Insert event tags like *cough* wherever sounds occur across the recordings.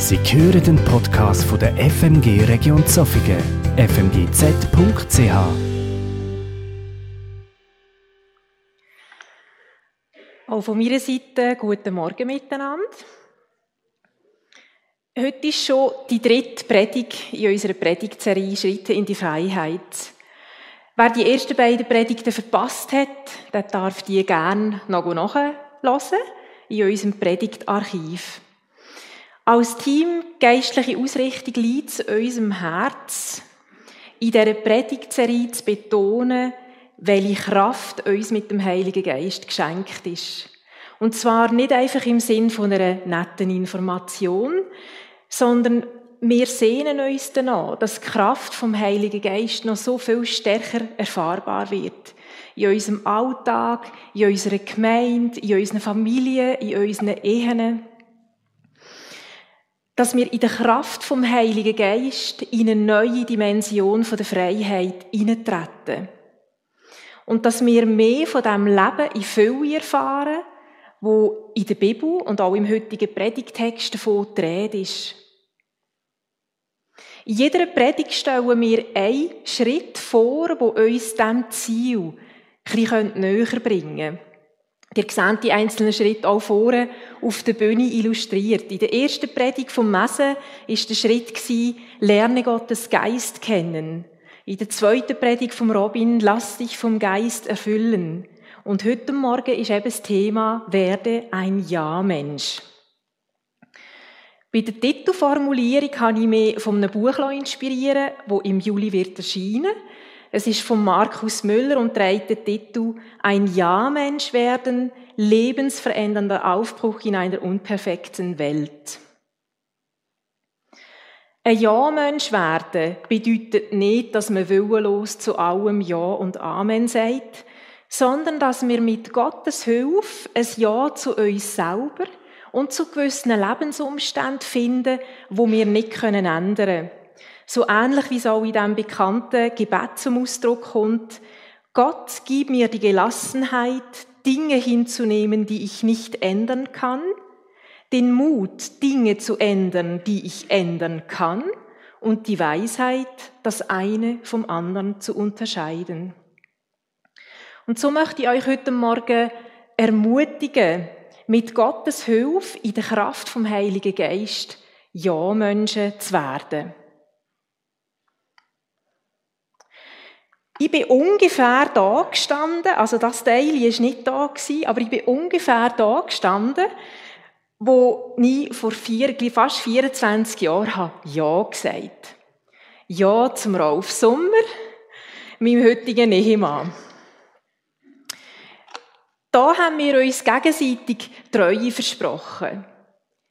Sie hören den Podcast von der FMG Region Zofingen, fmgz.ch. Auch von meiner Seite guten Morgen miteinander. Heute ist schon die dritte Predigt in unserer Predigtserie Schritte in die Freiheit. Wer die ersten beiden Predigten verpasst hat, der darf die gerne noch nachhören in unserem Predigtarchiv. Als Team geistliche Ausrichtung liegt es unserem Herz, in dieser Predigtserie zu betonen, welche Kraft uns mit dem Heiligen Geist geschenkt ist. Und zwar nicht einfach im Sinn von einer netten Information, sondern wir sehnen uns danach, dass die Kraft vom Heiligen Geist noch so viel stärker erfahrbar wird. In unserem Alltag, in unserer Gemeinde, in unseren Familien, in unseren Ehen dass wir in der Kraft vom Heiligen Geist in eine neue Dimension der Freiheit hineintreten. Und dass wir mehr von dem Leben in Fülle erfahren, wo in der Bibel und auch im heutigen Predigtext davon die ist. In jeder Predigt stellen wir einen Schritt vor, wo uns diesem Ziel bisschen näher bringen könnte. Ihr seht die einzelnen Schritte auch vorne auf der Bühne illustriert. In der ersten Predigt vom Messen ist der Schritt gewesen, lerne Gottes Geist kennen. In der zweiten Predigt vom Robin, lass dich vom Geist erfüllen. Und heute Morgen ist eben das Thema, werde ein Ja-Mensch. Bei der Titelformulierung habe ich mich von einem Buch inspirieren wo im Juli wird erscheinen es ist von Markus Müller und trägt den Titel Ein Ja-Mensch werden, lebensverändernder Aufbruch in einer unperfekten Welt. Ein Ja-Mensch werden bedeutet nicht, dass man willenlos zu allem Ja und Amen sagt, sondern dass wir mit Gottes Hilfe ein Ja zu uns selber und zu gewissen Lebensumständen finden, wo wir nicht ändern können. So ähnlich wie es auch in diesem bekannten Gebet zum Ausdruck kommt. Gott, gib mir die Gelassenheit, Dinge hinzunehmen, die ich nicht ändern kann, den Mut, Dinge zu ändern, die ich ändern kann, und die Weisheit, das eine vom anderen zu unterscheiden. Und so möchte ich euch heute Morgen ermutigen, mit Gottes Hilfe in der Kraft vom Heiligen Geist Ja-Menschen zu werden. Ich bin ungefähr da gestanden, also das Teil ist nicht da aber ich bin ungefähr da gestanden, wo ich vor vier, fast 24 Jahren habe Ja gesagt. Ja zum Rolf Sommer, meinem heutigen Ehemann. Da haben wir uns gegenseitig Treue versprochen.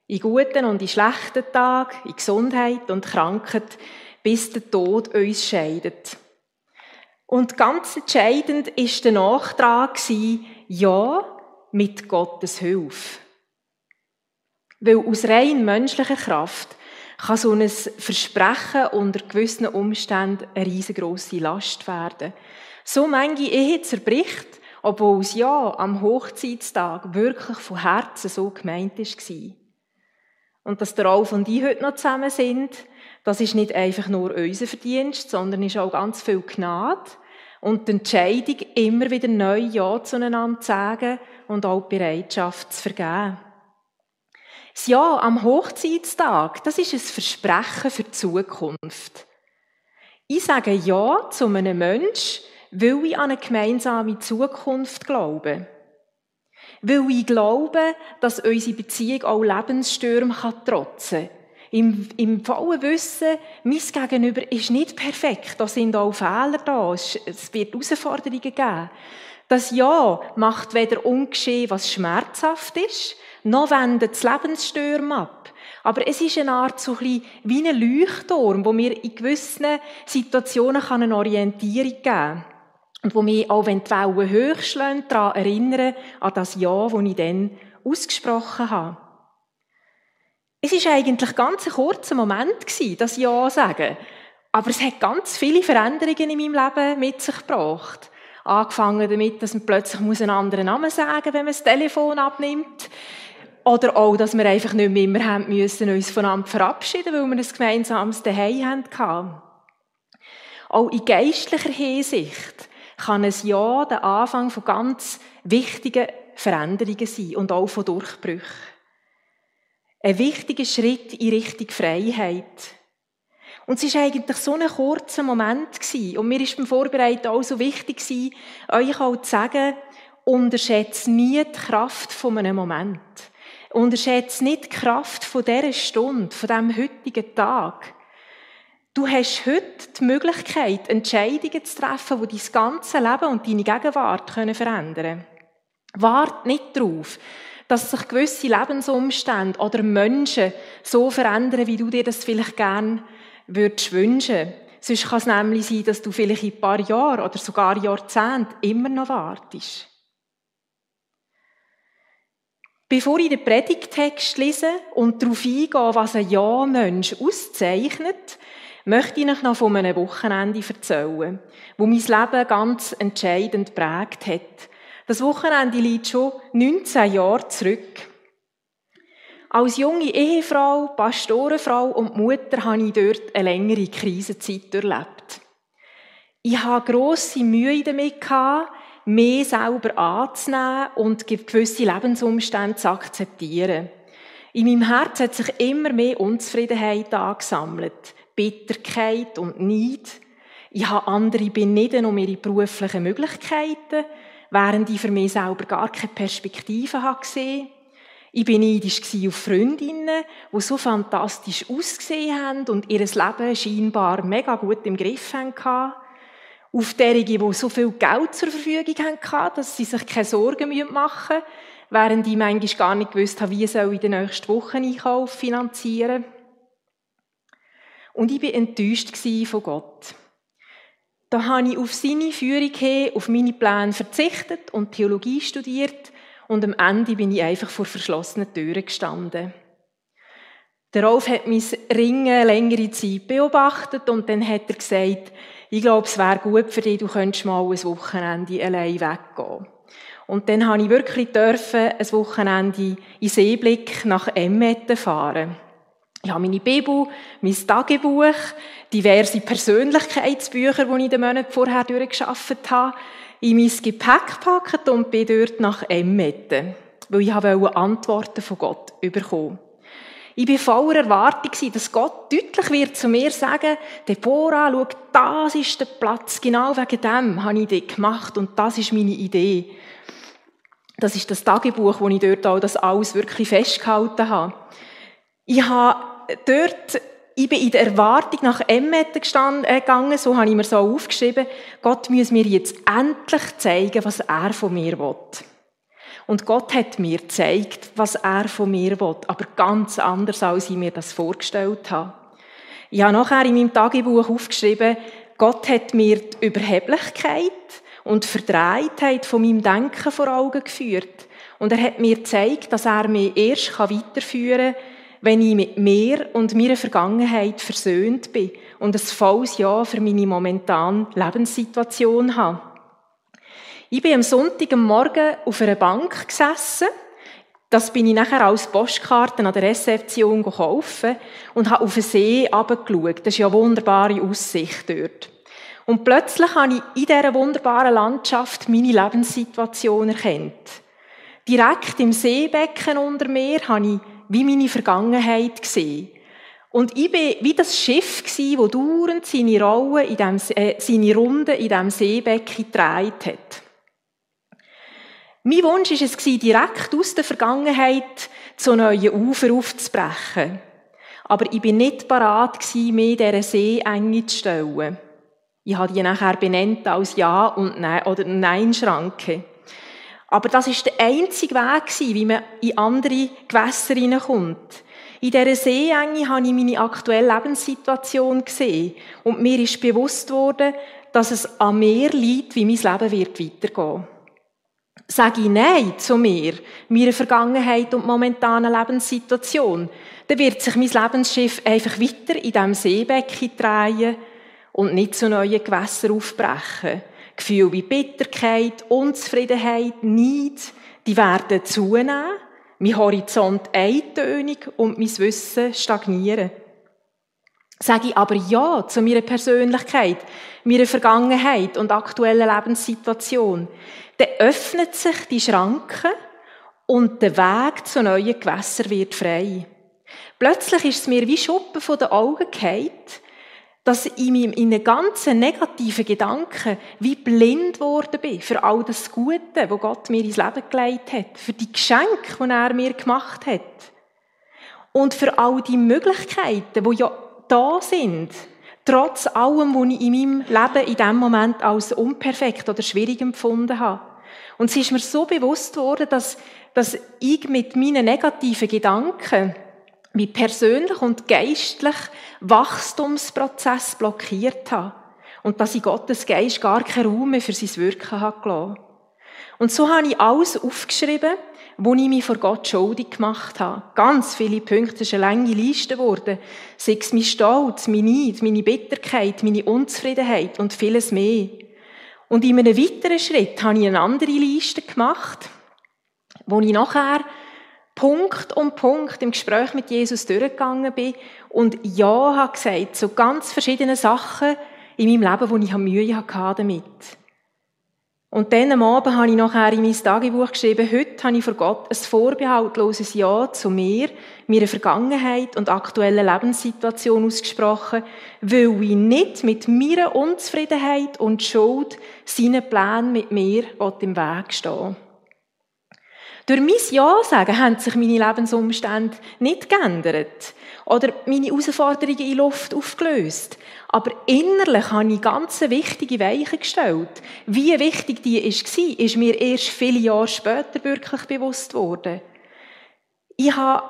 In guten und in schlechten Tagen, in Gesundheit und Krankheit, bis der Tod uns scheidet. Und ganz entscheidend ist der Nachtrag ja, mit Gottes Hilfe. Weil aus rein menschlicher Kraft kann so ein Versprechen unter gewissen Umständen eine riesengroße Last werden. So manche Ehe zerbricht, obwohl es ja am Hochzeitstag wirklich von Herzen so gemeint war. Und dass der Ralf und ich heute noch zusammen sind, das ist nicht einfach nur unser Verdienst, sondern ist auch ganz viel Gnade und die Entscheidung, immer wieder neu Ja zueinander zu sagen und auch die Bereitschaft zu vergeben. Das Ja am Hochzeitstag, das ist ein Versprechen für die Zukunft. Ich sage Ja zu einem Menschen, weil ich an eine gemeinsame Zukunft glaube. Weil ich glaube, dass unsere Beziehung auch Lebensstürme trotzen kann im, im vollen Wissen, mein Gegenüber ist nicht perfekt, da sind auch Fehler da, es, es wird Herausforderungen geben. Das Ja macht weder ungeschehen, was schmerzhaft ist, noch wendet das Lebensstürm ab. Aber es ist eine Art so ein wie ein Leuchtturm, wo mir in gewissen Situationen eine Orientierung geben kann. Und wo mich auch, wenn die Wellen hoch schlagen, daran erinnern, an das Ja, das ich dann ausgesprochen habe. Es ist eigentlich ganz ein kurzer Moment das Ja sagen. Aber es hat ganz viele Veränderungen in meinem Leben mit sich gebracht. Angefangen damit, dass man plötzlich einen anderen Namen sagen muss, wenn man das Telefon abnimmt. Oder auch, dass wir einfach nicht mehr immer haben müssen, uns voneinander verabschieden, weil wir ein gemeinsames Daheim hatten. Auch in geistlicher Hinsicht kann es ja der Anfang von ganz wichtigen Veränderungen sein und auch von Durchbrüchen. Ein wichtiger Schritt in Richtung Freiheit. Und es war eigentlich so ein kurzer Moment gewesen. Und mir ist beim Vorbereiten auch so wichtig gewesen, euch auch zu sagen, unterschätze nie die Kraft von einem Moment. Unterschätze nicht die Kraft von dieser Stunde, von diesem heutigen Tag. Du hast heute die Möglichkeit, Entscheidungen zu treffen, die dein ganze Leben und deine Gegenwart verändern können. Wart nicht darauf, dass sich gewisse Lebensumstände oder Menschen so verändern, wie du dir das vielleicht gern würdest wünschen. Sonst kann es nämlich sein, dass du vielleicht in ein paar Jahren oder sogar Jahrzehnten immer noch wartest. Bevor ich den Predigtext lese und darauf eingehe, was ein Ja-Mensch auszeichnet, möchte ich euch noch von einem Wochenende erzählen, wo mein Leben ganz entscheidend prägt hat. Das Wochenende liegt schon 19 Jahre zurück. Als junge Ehefrau, Pastorenfrau und Mutter habe ich dort eine längere Krisenzeit erlebt. Ich hatte grosse Mühe damit, mehr selber anzunehmen und gewisse Lebensumstände zu akzeptieren. In meinem Herz hat sich immer mehr Unzufriedenheit angesammelt. Bitterkeit und Neid. Ich habe andere beneiden um ihre beruflichen Möglichkeiten, während ich für mich selber gar keine Perspektive gesehen Ich bin neidisch auf Freundinnen, die so fantastisch ausgesehen haben und ihr Leben scheinbar mega gut im Griff hatten. Auf derjenigen, die so viel Geld zur Verfügung hatten, dass sie sich keine Sorgen machen müssen, während ich manchmal gar nicht gewusst habe, wie soll ich den nächsten Wocheneinkauf finanzieren soll. Und ich war enttäuscht von Gott. Da habe ich auf seine Führung hin, auf meine Pläne verzichtet und Theologie studiert und am Ende bin ich einfach vor verschlossenen Türen gestanden. Der Rolf hat mein Ringen längere Zeit beobachtet und dann hat er gesagt, ich glaube, es wäre gut für dich, du könntest mal ein Wochenende allein weggehen. Und dann habe ich wirklich dürfen, ein Wochenende in Seeblick nach Emmetten fahren. Ich habe meine Bibel, mein Tagebuch, diverse Persönlichkeitsbücher, die ich den Monat vorher durchgeschafft habe, in mein Gepäck gepackt und bin dort nach Emmetten, weil ich Antworten von Gott bekommen ich war voller Erwartung, dass Gott deutlich wird zu mir sagen, Deborah, schau, das ist der Platz, genau wegen dem habe ich dich gemacht und das ist meine Idee. Das ist das Tagebuch, wo ich dort auch das alles wirklich festgehalten habe. Ich habe dort, ich bin in der Erwartung nach Emmetten äh, gegangen, so habe ich mir so aufgeschrieben, Gott muss mir jetzt endlich zeigen, was er von mir will. Und Gott hat mir gezeigt, was er von mir will, aber ganz anders, als ich mir das vorgestellt habe. Ich habe nachher in meinem Tagebuch aufgeschrieben, Gott hat mir die Überheblichkeit und die Verdrehtheit von meinem Denken vor Augen geführt. Und er hat mir gezeigt, dass er mich erst weiterführen kann, wenn ich mit mir und meiner Vergangenheit versöhnt bin und ein volles Ja für meine momentane Lebenssituation habe. Ich bin am Sonntag am Morgen auf einer Bank gesessen. Das bin ich nachher als Postkarten an der Rezeption gekauft und habe auf den See runtergeschaut. Das ist ja eine wunderbare Aussicht dort. Und plötzlich habe ich in dieser wunderbaren Landschaft meine Lebenssituation erkannt. Direkt im Seebecken unter mir habe ich wie meine Vergangenheit gesehen. Und ich war wie das Schiff, das dauernd seine, Rolle in dem, äh, seine Runde in diesem Seebecken gedreht hat. Mein Wunsch war es, direkt aus der Vergangenheit zu neuen Ufer aufzubrechen. Aber ich bin nicht parat, mich dieser Seeenge zu stellen. Ich habe die nachher benannt als Ja- und Nein- oder Nein-Schranke. Aber das ist der einzige Weg, wie man in andere Gewässer hineinkommt. In dieser Seeenge habe ich meine aktuelle Lebenssituation gesehen und mir ist bewusst worden, dass es an mir liegt, wie mein Leben wird weitergehen. Sage ich Nein zu mir, meiner Vergangenheit und momentanen Lebenssituation, dann wird sich mein Lebensschiff einfach weiter in diesem Seebecken drehen und nicht zu neuen Gewässern aufbrechen. Gefühle wie Bitterkeit, Unzufriedenheit, Neid, die werden zunehmen, mein Horizont eintönig und mein Wissen stagnieren. Sage ich aber Ja zu meiner Persönlichkeit, meiner Vergangenheit und aktuellen Lebenssituation, dann öffnet sich die Schranke und der Weg zu neuen Gewässern wird frei. Plötzlich ist es mir wie Schuppen von den Augen gefallen, dass ich in einen ganzen negativen Gedanken wie blind geworden bin für all das Gute, wo Gott mir ins Leben gelegt hat, für die Geschenke, die er mir gemacht hat und für all die Möglichkeiten, wo ja da sind, trotz allem, was ich in meinem Leben in dem Moment als unperfekt oder schwierig empfunden habe. Und es ist mir so bewusst worden, dass, dass ich mit meinen negativen Gedanken wie persönlich und geistlich Wachstumsprozess blockiert habe. Und dass ich Gottes Geist gar keinen Raum mehr für sein Wirken gelassen. Und so habe ich alles aufgeschrieben, wo ich mich vor Gott schuldig gemacht habe. Ganz viele Punkte, es ist eine lange Liste geworden. Sei es mein Stolz, mein Neid, meine Bitterkeit, meine Unzufriedenheit und vieles mehr. Und in einem weiteren Schritt habe ich eine andere Liste gemacht, wo ich nachher Punkt um Punkt im Gespräch mit Jesus durchgegangen bin und Ja habe gesagt zu ganz verschiedenen Sachen in meinem Leben, wo ich Mühe hatte damit. Und dann am Abend habe ich nachher in mein Tagebuch geschrieben, heute habe ich vor Gott ein vorbehaltloses Ja zu mir, meiner Vergangenheit und aktuellen Lebenssituation ausgesprochen, weil ich nicht mit meiner Unzufriedenheit und Schuld seinen Plänen mit mir im Weg stehen durch mein Ja sagen haben sich meine Lebensumstände nicht geändert oder meine Herausforderungen in Luft aufgelöst. Aber innerlich habe ich ganz wichtige Weichen gestellt. Wie wichtig die war, ist mir erst viele Jahre später wirklich bewusst worden. Ich habe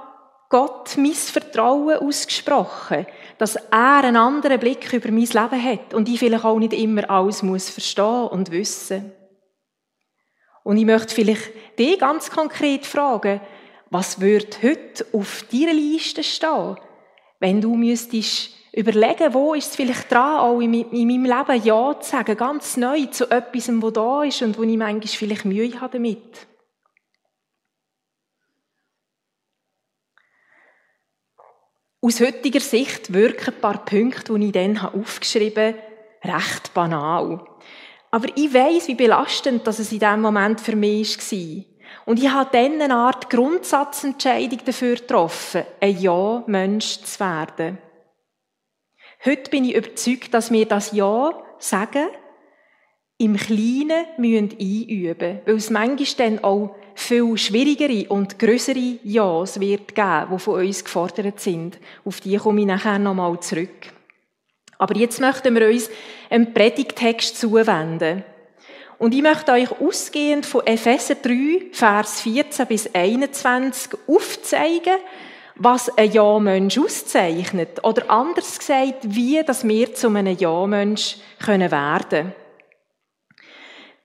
Gott mein Vertrauen ausgesprochen, dass er einen anderen Blick über mein Leben hat und ich vielleicht auch nicht immer alles muss verstehen und wissen. Und ich möchte vielleicht dich ganz konkret fragen, was wird heute auf deiner Liste stehen, wenn du müsstest überlegen, wo ist es vielleicht dran, auch in meinem Leben Ja zu sagen, ganz neu zu etwas, wo da ist und wo ich manchmal vielleicht Mühe habe damit. Aus heutiger Sicht wirken ein paar Punkte, die ich dann aufgeschrieben habe, recht banal. Aber ich weiß, wie belastend das es in diesem Moment für mich war. Und ich habe dann eine Art Grundsatzentscheidung dafür getroffen, ein Ja-Mensch zu werden. Heute bin ich überzeugt, dass wir das Ja sagen, im Kleinen müssen einüben, weil es manchmal dann auch viel schwierigere und größere Ja's wird geben, die von uns gefordert sind. Auf die komme ich nachher nochmal zurück. Aber jetzt möchten wir uns einem Predigtext zuwenden. Und ich möchte euch ausgehend von Epheser 3, Vers 14 bis 21 aufzeigen, was ein Ja-Mensch auszeichnet. Oder anders gesagt, wie dass wir zu einem Ja-Mensch werden können.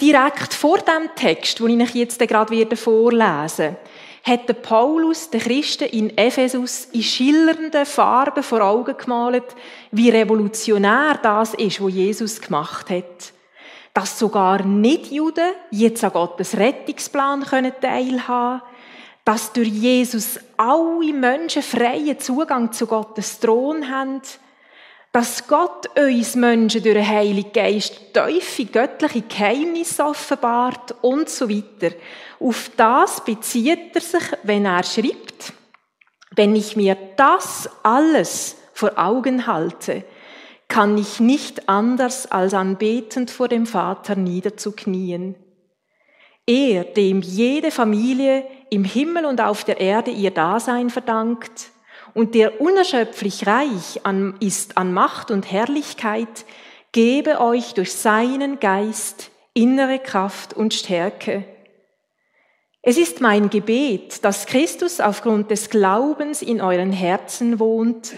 Direkt vor dem Text, den ich euch jetzt gerade vorlesen werde, hat der Paulus den Christen in Ephesus in schillernden Farben vor Augen gemalt, wie revolutionär das ist, was Jesus gemacht hat. Dass sogar Nicht-Juden jetzt an Gottes Rettungsplan teilhaben können, dass durch Jesus alle Menschen freien Zugang zu Gottes Thron haben, dass Gott uns Menschen durch den Heiligen Geist tiefe göttliche Geheimnisse offenbart und so weiter. Auf das bezieht er sich, wenn er schreibt, wenn ich mir das alles vor Augen halte, kann ich nicht anders als anbetend vor dem Vater niederzuknien. Er, dem jede Familie im Himmel und auf der Erde ihr Dasein verdankt, und der unerschöpflich reich an, ist an Macht und Herrlichkeit, gebe euch durch seinen Geist innere Kraft und Stärke. Es ist mein Gebet, dass Christus aufgrund des Glaubens in euren Herzen wohnt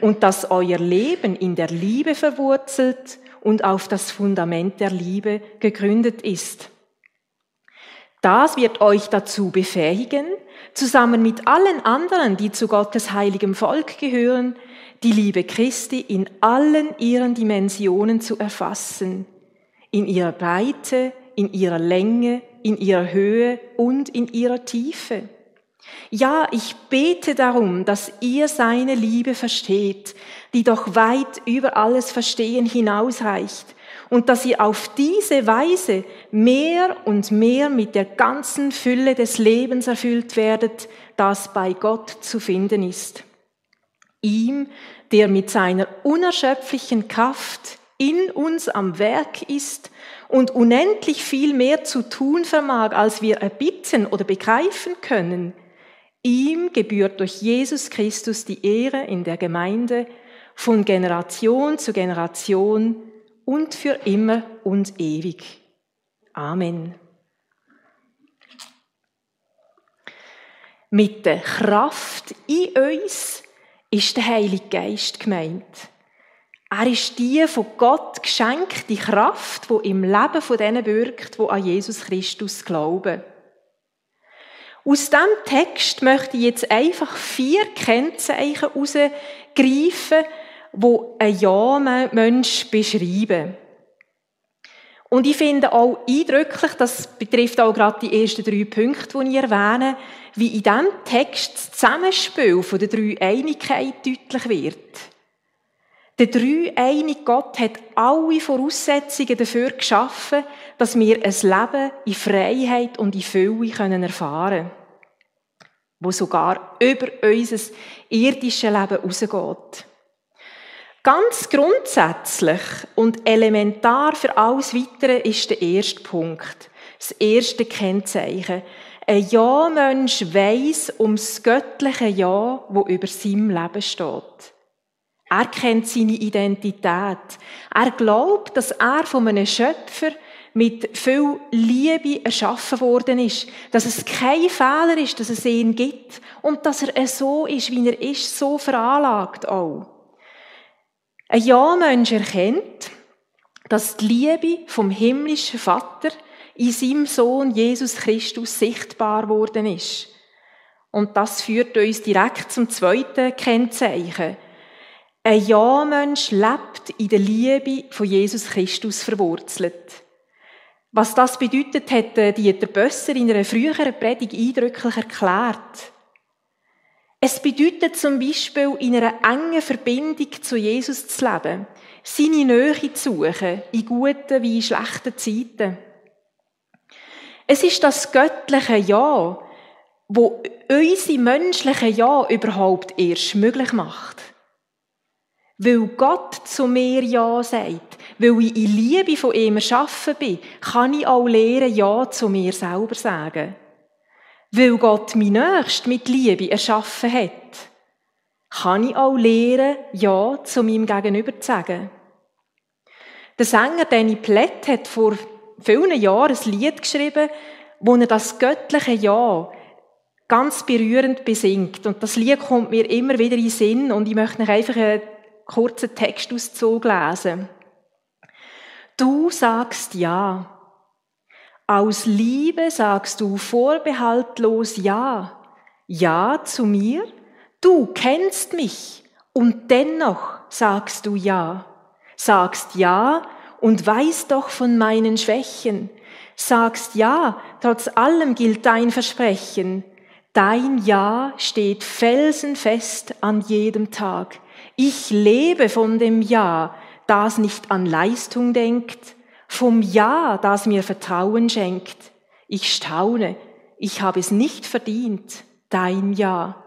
und dass euer Leben in der Liebe verwurzelt und auf das Fundament der Liebe gegründet ist. Das wird euch dazu befähigen, zusammen mit allen anderen, die zu Gottes heiligem Volk gehören, die Liebe Christi in allen ihren Dimensionen zu erfassen, in ihrer Breite, in ihrer Länge, in ihrer Höhe und in ihrer Tiefe. Ja, ich bete darum, dass ihr seine Liebe versteht, die doch weit über alles Verstehen hinausreicht, und dass ihr auf diese Weise mehr und mehr mit der ganzen Fülle des Lebens erfüllt werdet, das bei Gott zu finden ist. Ihm, der mit seiner unerschöpflichen Kraft in uns am Werk ist und unendlich viel mehr zu tun vermag, als wir erbitten oder begreifen können, Ihm gebührt durch Jesus Christus die Ehre in der Gemeinde von Generation zu Generation und für immer und ewig. Amen. Mit der Kraft in uns ist der Heilige Geist gemeint. Er ist die von Gott geschenkte Kraft, die im Leben von denen wirkt, die an Jesus Christus glauben. Aus diesem Text möchte ich jetzt einfach vier Kennzeichen herausgreifen, die ein Ja-Mensch beschreiben. Und ich finde auch eindrücklich, das betrifft auch gerade die ersten drei Punkte, die ich erwähne, wie in diesem Text das Zusammenspiel von der Einigkeit deutlich wird. Der dreieinige Gott hat alle Voraussetzungen dafür geschaffen, dass wir ein Leben in Freiheit und in Fülle erfahren können wo sogar über unser irdisches Leben rausgeht. Ganz grundsätzlich und elementar für alles Weitere ist der erste Punkt, das erste Kennzeichen. Ein Ja-Mensch weiss um das göttliche Ja, wo über seinem Leben steht. Er kennt seine Identität. Er glaubt, dass er von einem Schöpfer mit viel Liebe erschaffen worden ist, dass es kein Fehler ist, dass es ihn gibt und dass er so ist, wie er ist, so veranlagt auch. Ein Ja-Mensch erkennt, dass die Liebe vom himmlischen Vater in seinem Sohn Jesus Christus sichtbar worden ist. Und das führt uns direkt zum zweiten Kennzeichen. Ein Ja-Mensch lebt in der Liebe von Jesus Christus verwurzelt. Was das bedeutet, hat äh, Dieter Bösser in einer früheren Predigt eindrücklich erklärt. Es bedeutet zum Beispiel, in einer engen Verbindung zu Jesus zu leben, seine Nähe zu suchen, in guten wie in schlechten Zeiten. Es ist das göttliche Ja, wo unsere menschliche Ja überhaupt erst möglich macht. Weil Gott zu mir Ja sagt, weil ich in Liebe von ihm erschaffen bin, kann ich auch lernen, Ja zu mir selber sagen. Weil Gott mich nächst mit Liebe erschaffen hat, kann ich auch lernen, Ja zu meinem Gegenüber zu sagen. Der Sänger Danny Plett hat vor vielen Jahren ein Lied geschrieben, wo er das göttliche Ja ganz berührend besingt. Und das Lied kommt mir immer wieder in den Sinn und ich möchte euch einfach einen kurzen Textauszug lesen. Du sagst ja. Aus Liebe sagst du vorbehaltlos ja. Ja zu mir. Du kennst mich und dennoch sagst du ja. Sagst ja und weißt doch von meinen Schwächen. Sagst ja, trotz allem gilt dein Versprechen. Dein Ja steht felsenfest an jedem Tag. Ich lebe von dem Ja, das nicht an Leistung denkt, vom Ja, das mir Vertrauen schenkt. Ich staune, ich habe es nicht verdient, dein Ja.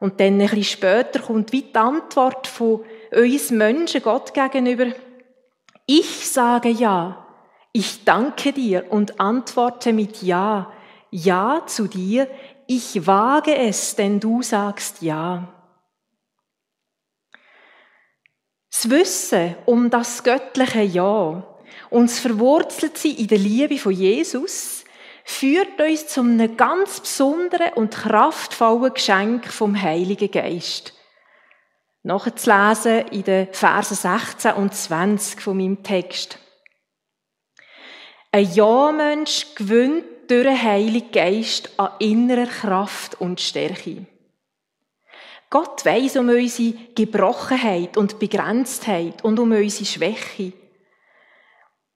Und dann ein bisschen später kommt wie die Antwort von uns Menschen Gott gegenüber. Ich sage Ja, ich danke dir und antworte mit Ja. Ja zu dir, ich wage es, denn du sagst Ja. Das Wissen um das göttliche Ja und das Verwurzeltsein in der Liebe von Jesus führt uns zu einem ganz besonderen und kraftvollen Geschenk vom Heiligen Geist. Nachzulesen in den Versen 16 und 20 von meinem Text. Ein Ja-Mensch gewinnt durch den Heiligen Geist an innerer Kraft und Stärke. Gott weiß um unsere Gebrochenheit und Begrenztheit und um unsere Schwäche.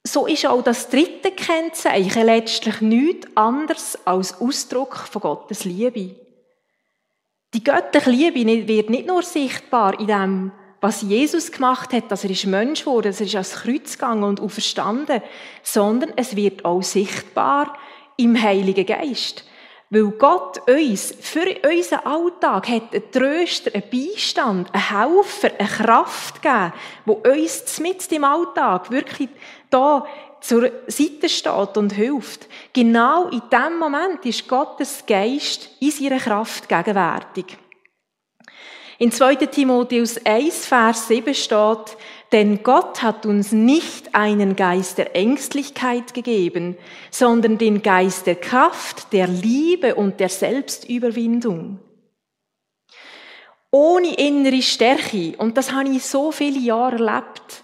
So ist auch das dritte Kennzeichen letztlich nichts anderes als Ausdruck von Gottes Liebe. Die göttliche Liebe wird nicht nur sichtbar in dem, was Jesus gemacht hat, dass er ist Mensch geworden, dass er ist ans Kreuz gegangen und auferstanden, sondern es wird auch sichtbar im Heiligen Geist. Weil Gott uns für unseren Alltag hat einen Tröster, einen Beistand, einen Helfer, eine Kraft gegeben, wo uns mit im Alltag wirklich da zur Seite steht und hilft. Genau in dem Moment ist Gottes Geist in seiner Kraft gegenwärtig. In 2. Timotheus 1, Vers 7 steht, denn Gott hat uns nicht einen Geist der Ängstlichkeit gegeben, sondern den Geist der Kraft, der Liebe und der Selbstüberwindung. Ohne innere Stärke, und das habe ich so viele Jahre erlebt,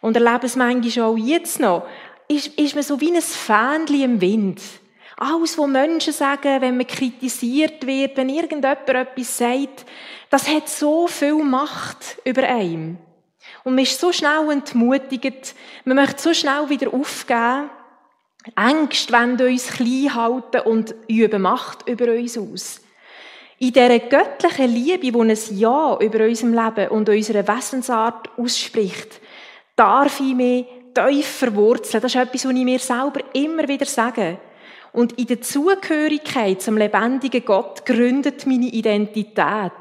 und erlebe es manchmal auch jetzt noch, ist, ist man so wie ein Fähnchen im Wind. Alles, was Menschen sagen, wenn man kritisiert wird, wenn irgendjemand etwas sagt, das hat so viel Macht über einen. Und man ist so schnell entmutigt, man möchte so schnell wieder aufgeben. Ängste wollen uns klein halten und üben Macht über uns aus. In dieser göttlichen Liebe, die ein Ja über unserem Leben und unserer Wesensart ausspricht, darf ich mich tief verwurzeln. Das ist etwas, was ich mir selber immer wieder sage. Und in der Zugehörigkeit zum lebendigen Gott gründet meine Identität.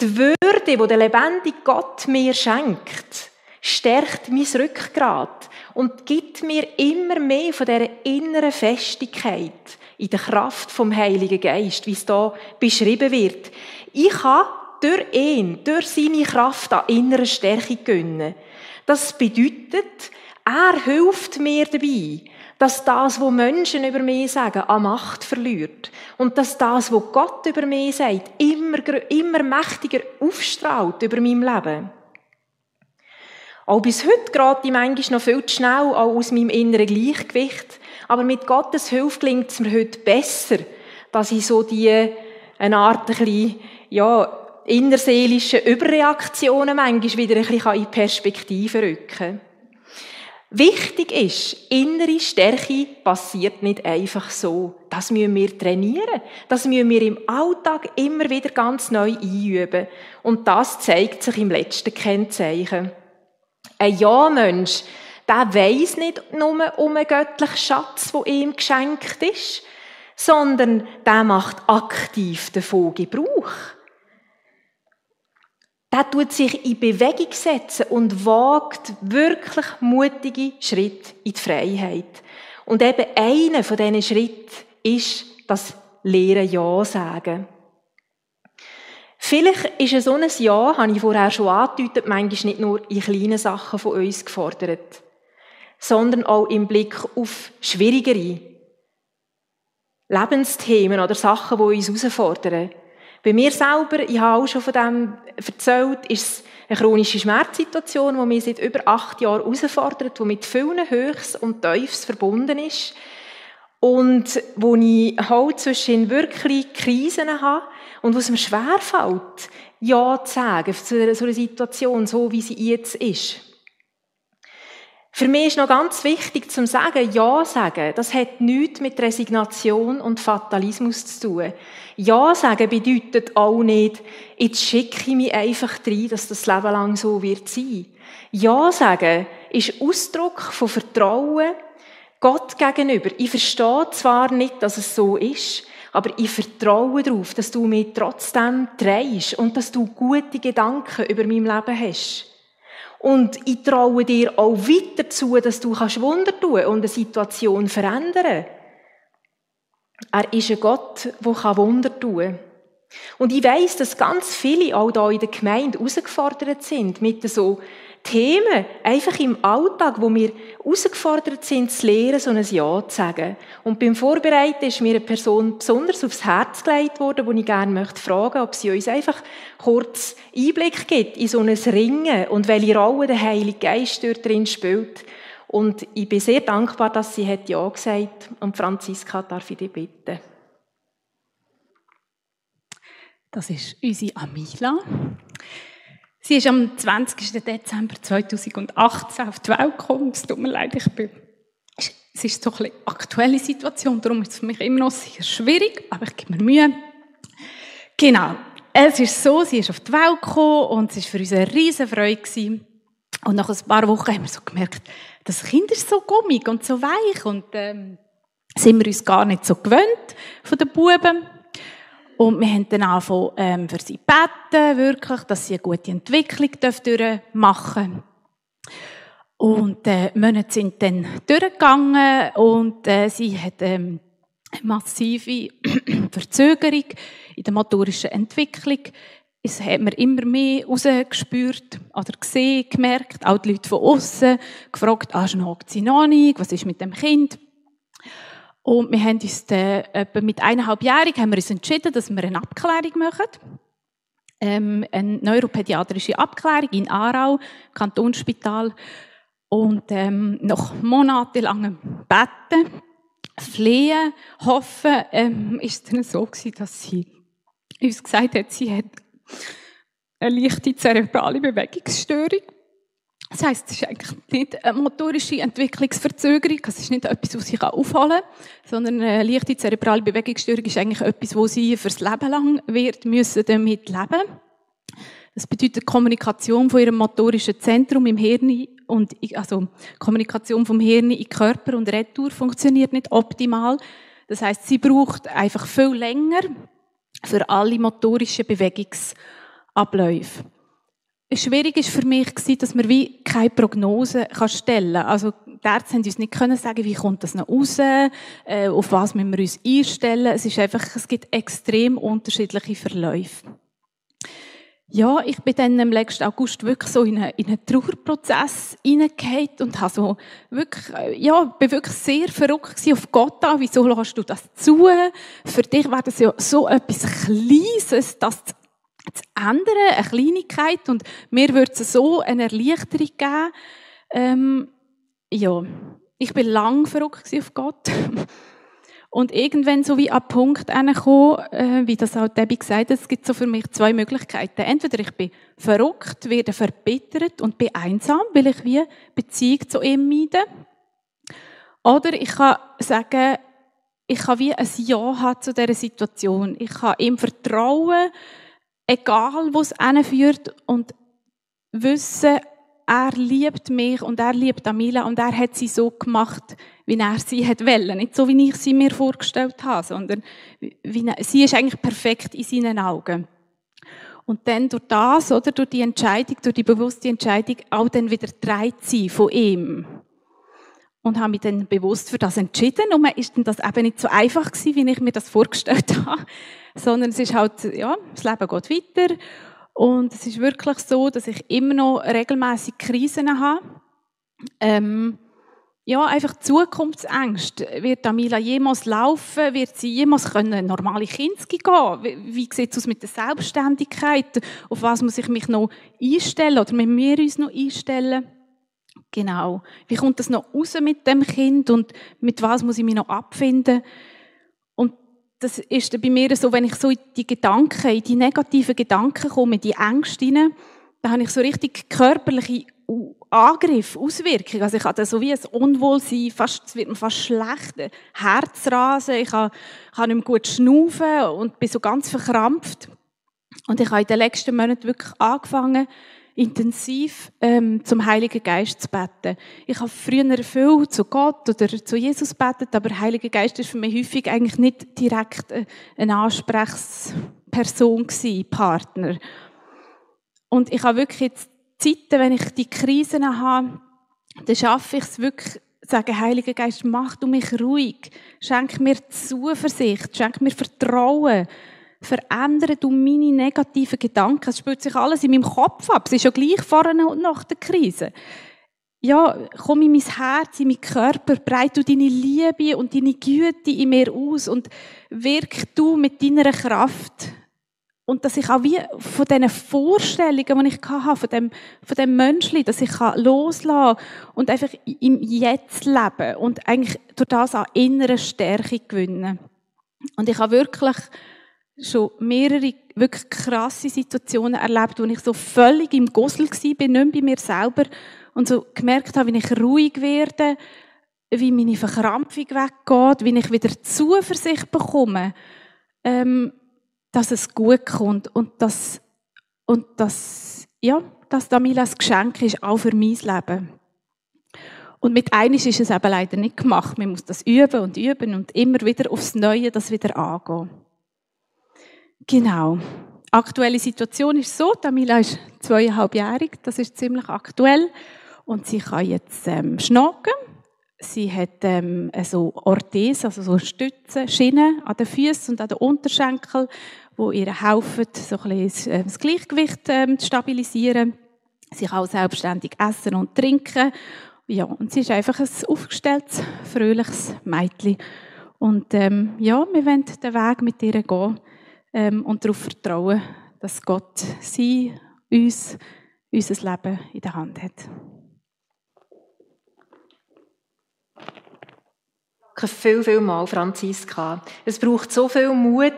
Die Würde, die der lebendige Gott mir schenkt, stärkt mein Rückgrat und gibt mir immer mehr von dieser inneren Festigkeit in der Kraft vom Heiligen Geist, wie es da beschrieben wird. Ich kann durch ihn, durch seine Kraft an innerer Stärke gönnen. Das bedeutet, er hilft mir dabei, dass das, was Menschen über mich sagen, an Macht verliert. Und dass das, was Gott über mich sagt, immer, immer mächtiger aufstrahlt über mein Leben. Auch bis heute gerate ich manchmal noch viel zu schnell aus meinem inneren Gleichgewicht. Aber mit Gottes Hilfe gelingt es mir heute besser, dass ich so die, eine Art, ein bisschen, ja, innerseelische Überreaktionen manchmal wieder ein bisschen in Perspektive rücken. Wichtig ist, innere Stärke passiert nicht einfach so. Das müssen wir trainieren. Das müssen wir im Alltag immer wieder ganz neu einüben. Und das zeigt sich im letzten Kennzeichen. Ein Ja-Mensch, der weiss nicht nur um einen göttlichen Schatz, der ihm geschenkt ist, sondern der macht aktiv davon Gebrauch der tut sich in Bewegung setzen und wagt wirklich mutige Schritte in die Freiheit. Und eben einer von diesen Schritten ist das Lehren Ja sagen. Vielleicht ist so ein Ja, habe ich vorher schon angedeutet, manchmal nicht nur in kleinen Sachen von uns gefordert, sondern auch im Blick auf schwierigere Lebensthemen oder Sachen, die uns herausfordern. Bei mir selber, ich habe auch schon von dem erzählt, ist es eine chronische Schmerzsituation, die mich seit über acht Jahren herausfordert, die mit vielen Höchst und Tiefs verbunden ist. Und wo ich halt zwischen wirklich Krisen habe und wo es mir schwerfällt, Ja zu sagen zu einer Situation, so wie sie jetzt ist. Für mich ist noch ganz wichtig zu sagen, Ja sagen, das hat nichts mit Resignation und Fatalismus zu tun. Ja sagen bedeutet auch nicht, jetzt schicke ich mich einfach rein, dass das Leben lang so wird sein. Ja sagen ist Ausdruck von Vertrauen Gott gegenüber. Ich verstehe zwar nicht, dass es so ist, aber ich vertraue darauf, dass du mich trotzdem drehst und dass du gute Gedanken über mein Leben hast. Und ich traue dir auch weiter zu, dass du kannst Wunder tun und eine Situation verändern. Er ist ein Gott, der Wunder tun kann. Und ich weiss, dass ganz viele auch hier in der Gemeinde herausgefordert sind mit so Themen, einfach im Alltag, wo wir herausgefordert sind, zu lernen, so ein Ja zu sagen. Und beim Vorbereiten ist mir eine Person besonders aufs Herz gelegt worden, wo ich gerne möchte fragen, ob sie uns einfach kurz Einblick gibt in so ein Ringen und welche Rolle der Heilige Geist dort drin spielt. Und ich bin sehr dankbar, dass sie hat Ja gesagt Und Franziska, darf ich dich bitten? Das ist unsere Amila. Sie ist am 20. Dezember 2018 auf die Welt gekommen. Es tut mir leid, ich bin es ist so eine aktuelle Situation, darum ist es für mich immer noch sehr schwierig, aber ich gebe mir Mühe. Genau. es ist so, sie ist auf die Welt gekommen und es war für uns eine riesen Freude. Und nach ein paar Wochen haben wir so gemerkt, das Kind ist so gummig und so weich und ähm, sind wir uns gar nicht so gewöhnt von den Buben. Und wir haben dann angefangen, ähm, für sie beten, wirklich, dass sie eine gute Entwicklung durchmachen Und äh, Monate sind dann durchgegangen und äh, sie hat ähm, eine massive *clears throat* Verzögerung in der motorischen Entwicklung. Es hat man immer mehr rausgespürt oder gesehen, gemerkt. Auch die Leute von außen gefragt, ah, schnagt sie noch nicht? Was ist mit dem Kind? Und wir haben uns dann, etwa mit eineinhalbjährig haben wir uns entschieden, dass wir eine Abklärung machen. Ähm, eine neuropädiatrische Abklärung in Aarau, Kantonsspital. Und ähm, nach monatelangem Betten, Flehen, Hoffen, ähm, ist es dann so gewesen, dass sie uns gesagt hat, sie hat eine leichte zerebrale Bewegungsstörung. Das heisst, es ist eigentlich nicht eine motorische Entwicklungsverzögerung, es ist nicht etwas, was sie aufholen kann, sondern eine leichte zerebrale Bewegungsstörung ist eigentlich etwas, wo sie fürs Leben lang wird müssen damit leben. Das bedeutet Kommunikation von ihrem motorischen Zentrum im Hirn und also Kommunikation vom Hirn in Körper und Retour funktioniert nicht optimal. Das heißt, sie braucht einfach viel länger für alle motorischen Bewegungsabläufe. Schwierig ist für mich dass man wie keine Prognose stellen kann. Also, die Ärzte haben uns nicht können sagen, wie kommt das noch raus, äh, auf was müssen wir uns einstellen. Es ist einfach, es gibt extrem unterschiedliche Verläufe. Ja, ich bin dann im letzten August wirklich so in einen, in einen Trauerprozess hineingehauen und habe so wirklich, äh, ja, bin wirklich sehr verrückt auf Gott an. Wieso lässt du das zu? Für dich wäre das ja so etwas Kleines, das zu ändern, eine Kleinigkeit. Und mir würde so eine Erleichterung geben. Ähm, ja, ich bin lang verrückt auf Gott. *laughs* Und irgendwann so wie an Punkt gekommen, äh, wie das auch Debbie gesagt hat, es gibt so für mich zwei Möglichkeiten. Entweder ich bin verrückt, werde verbittert und bin einsam, weil ich wie Beziehung zu ihm meide. Oder ich kann sagen, ich kann wie ein Ja haben zu dieser Situation. Ich kann ihm vertrauen, egal wo es führt und wissen, er liebt mich und er liebt Amila und er hat sie so gemacht, wie er sie hat wollen. Nicht so, wie ich sie mir vorgestellt habe, sondern wie, sie ist eigentlich perfekt in seinen Augen. Und dann durch das, oder, durch die Entscheidung, durch die bewusste Entscheidung, auch dann wieder dreit sie von ihm. Und habe mich dann bewusst für das entschieden. Und ist dann das eben nicht so einfach gewesen, wie ich mir das vorgestellt *laughs* habe. Sondern es ist halt, ja, das Leben geht weiter. Und es ist wirklich so, dass ich immer noch regelmäßig Krisen habe. Ähm, ja, einfach Zukunftsängste. Wird Amila jemals laufen? Wird sie jemals können normale Kinski gehen? Wie, wie sieht es aus mit der Selbstständigkeit? Auf was muss ich mich noch einstellen? Oder müssen wir uns noch einstellen? Genau. Wie kommt das noch raus mit dem Kind? Und mit was muss ich mich noch abfinden? Das ist bei mir so, wenn ich so in die Gedanken, in die negativen Gedanken komme, in die Ängste hinein, dann habe ich so richtig körperliche Angriff, Auswirkungen. Also ich habe so wie ein Unwohlsein, fast, es wird mir fast schlecht, Herzrasen, ich ich habe nicht mehr gut schnaufen und bin so ganz verkrampft. Und ich habe in den letzten Monaten wirklich angefangen, intensiv ähm, zum Heiligen Geist zu beten. Ich habe früher viel zu Gott oder zu Jesus betet, aber Heiliger Geist ist für mich häufig eigentlich nicht direkt äh, eine Ansprechperson gewesen, Partner. Und ich habe wirklich jetzt Zeiten, wenn ich die Krisen habe, dann schaffe ich es wirklich, sagen, Heiliger Geist, mach du mich ruhig, schenk mir Zuversicht, schenk mir Vertrauen, verändere du meine negativen Gedanken. Es spielt sich alles in meinem Kopf ab. Es ist ja gleich vorne und nach der Krise. Ja, komm in mein Herz, in meinen Körper, breite du deine Liebe und deine Güte in mir aus und wirk du mit deiner Kraft. Und dass ich auch wie von diesen Vorstellungen, die ich hatte, von dem, von dem Menschli, dass ich loslassen kann und einfach im Jetzt leben und eigentlich durch das auch innere Stärke gewinnen. Und ich habe wirklich schon mehrere wirklich krasse Situationen erlebt, wo ich so völlig im Gossel war, nicht mehr bei mir selber und so gemerkt habe, wie ich ruhig werde, wie meine Verkrampfung weggeht, wie ich wieder Zuversicht bekomme. Ähm, dass es gut kommt und dass, und dass, ja, dass Damila ein Geschenk ist, auch für mein Leben. Und mit einisch ist es eben leider nicht gemacht. Man muss das üben und üben und immer wieder aufs Neue das wieder angehen. Genau. Aktuelle Situation ist so, Damila ist zweieinhalbjährig, das ist ziemlich aktuell. Und sie kann jetzt ähm, schnacken. Sie hat ähm, so Orthese, also so Stützen, Schienen an den Füßen und an den Unterschenkeln, wo ihr helfen, so ein bisschen äh, das Gleichgewicht ähm, zu stabilisieren. Sie kann auch selbstständig essen und trinken. Ja, und sie ist einfach ein aufgestelltes, fröhliches Mädchen. Und ähm, ja, wir wollen den Weg mit ihr gehen ähm, und darauf vertrauen, dass Gott sie, uns, unser Leben in der Hand hat. Danke viel, viel mal, Franziska. Es braucht so viel Mut,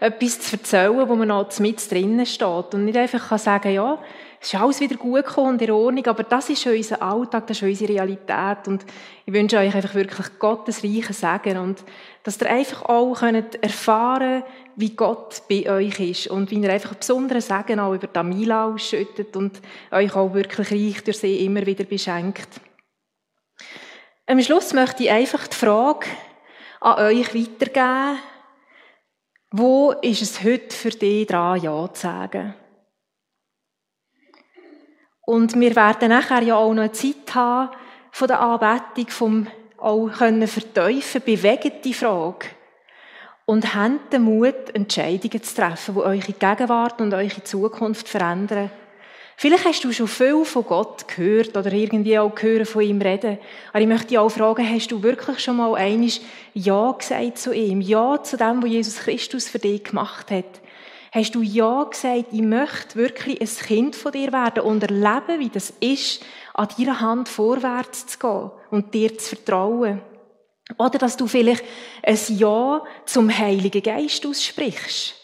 etwas zu erzählen, wo man noch mit drinnen steht. Und nicht einfach kann sagen, ja, es ist alles wieder gut gekommen und in Ordnung, aber das ist unser Alltag, das ist unsere Realität. Und ich wünsche euch einfach wirklich Gottes reichen Segen und dass ihr einfach auch könnt erfahren wie Gott bei euch ist und wie ihr einfach einen besonderen Segen auch über Tamila ausschüttet und euch auch wirklich reich durch sie immer wieder beschenkt. Am Schluss möchte ich einfach die Frage an euch weitergeben, wo ist es heute für dich dran, Ja zu sagen? Und wir werden nachher ja auch noch Zeit haben von der Anbetung, vom auch können verteufeln, bewegt die Frage. Und habt den Mut, Entscheidungen zu treffen, die eure Gegenwart und eure Zukunft verändern. Vielleicht hast du schon viel von Gott gehört oder irgendwie auch gehört von ihm reden. Aber ich möchte dich auch fragen, hast du wirklich schon mal einiges Ja gesagt zu ihm? Ja zu dem, was Jesus Christus für dich gemacht hat? Hast du Ja gesagt, ich möchte wirklich ein Kind von dir werden und erleben, wie das ist, an deiner Hand vorwärts zu gehen und dir zu vertrauen? Oder dass du vielleicht ein Ja zum Heiligen Geist aussprichst.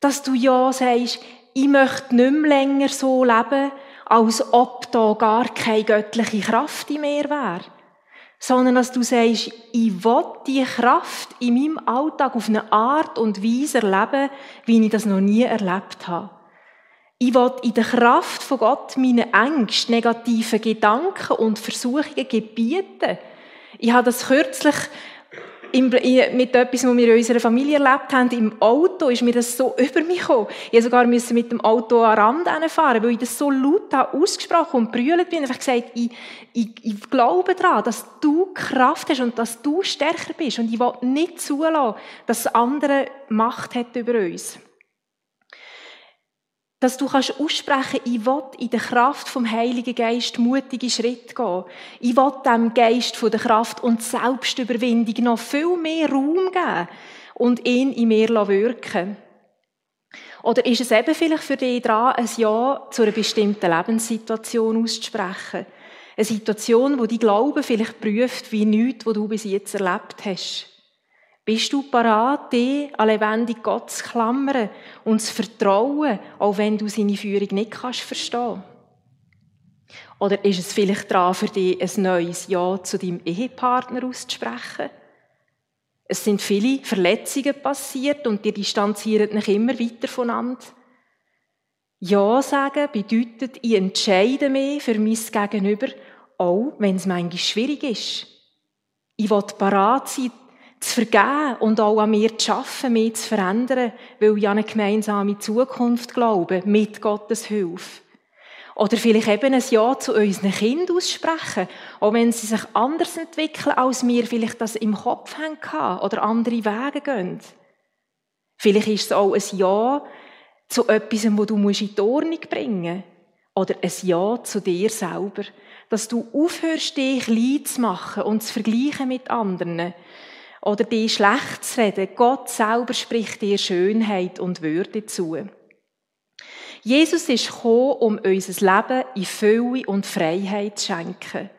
Dass du Ja sagst, ich möchte nicht mehr länger so leben, als ob da gar keine göttliche Kraft in mir wäre. Sondern dass du sagst, ich will die Kraft in meinem Alltag auf eine Art und Weise erleben, wie ich das noch nie erlebt habe. Ich will in der Kraft von Gott meine Ängste, negativen Gedanken und Versuchungen gebieten. Ich habe das kürzlich mit etwas, was wir in unserer Familie erlebt haben, im Auto, ist mir das so *laughs* über mich gekommen. Ich sogar musste mit dem Auto an Rand fahren, weil ich das so laut ausgesprochen und brüllt bin. Habe gesagt, ich, ich, ich glaube daran, dass du Kraft hast und dass du stärker bist. Und ich will nicht zulassen, dass andere Macht hat über uns dass du kannst aussprechen, ich will in der Kraft vom Heiligen Geist mutige Schritte gehen. Ich will dem Geist von der Kraft und Selbstüberwindung noch viel mehr Raum geben und ihn in mir wirken Oder ist es eben vielleicht für dich dran, ein Ja zu einer bestimmten Lebenssituation auszusprechen? Eine Situation, wo die Glaube vielleicht prüft, wie nichts, was du bis jetzt erlebt hast. Bist du parat, dich an lebendig Gott zu klammern und zu vertrauen, auch wenn du seine Führung nicht kannst verstehen? Oder ist es vielleicht dran für dich, ein neues Ja zu deinem Ehepartner auszusprechen? Es sind viele Verletzungen passiert und die distanzieren dich immer weiter voneinander. Ja sagen bedeutet, ich entscheide mich für mein Gegenüber, auch wenn es manchmal schwierig ist. Ich will parat sein, zu vergeben und auch an mir zu arbeiten, mich zu verändern, weil ich an eine gemeinsame Zukunft glaube, mit Gottes Hilfe. Oder vielleicht eben ein Ja zu unseren Kindern aussprechen, auch wenn sie sich anders entwickeln, als wir vielleicht das im Kopf haben oder andere Wege gehen. Vielleicht ist es auch ein Ja zu etwas, wo du in die Ordnung bringen musst. Oder ein Ja zu dir selber. Dass du aufhörst, dich klein zu machen und zu vergleichen mit anderen oder dich schlecht zu reden. Gott selber spricht dir Schönheit und Würde zu. Jesus ist gekommen, um unser Leben in Fülle und Freiheit zu schenken.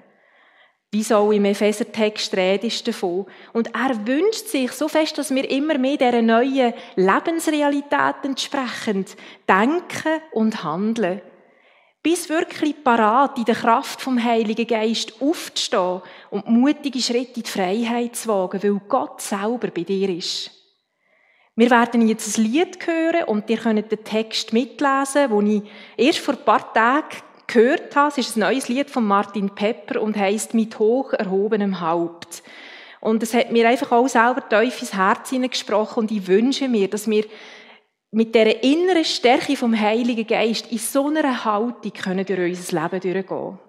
Wie so im Epheser-Text redest davon. Und er wünscht sich so fest, dass wir immer mehr dieser neuen Lebensrealität entsprechend denken und handeln. Bis wirklich parat in der Kraft vom Heiligen Geist aufzustehen und mutige Schritte in die Freiheit zu wagen, weil Gott selber bei dir ist. Wir werden jetzt ein Lied hören und ihr könnt den Text mitlesen, den ich erst vor ein paar Tagen gehört habe. Es ist ein neues Lied von Martin Pepper und heißt Mit hoch erhobenem Haupt. Und es hat mir einfach auch selber tief ins Herz hineingesprochen und ich wünsche mir, dass wir mit dieser inneren Stärke vom Heiligen Geist in so einer Haltung können durch unser Leben durchgehen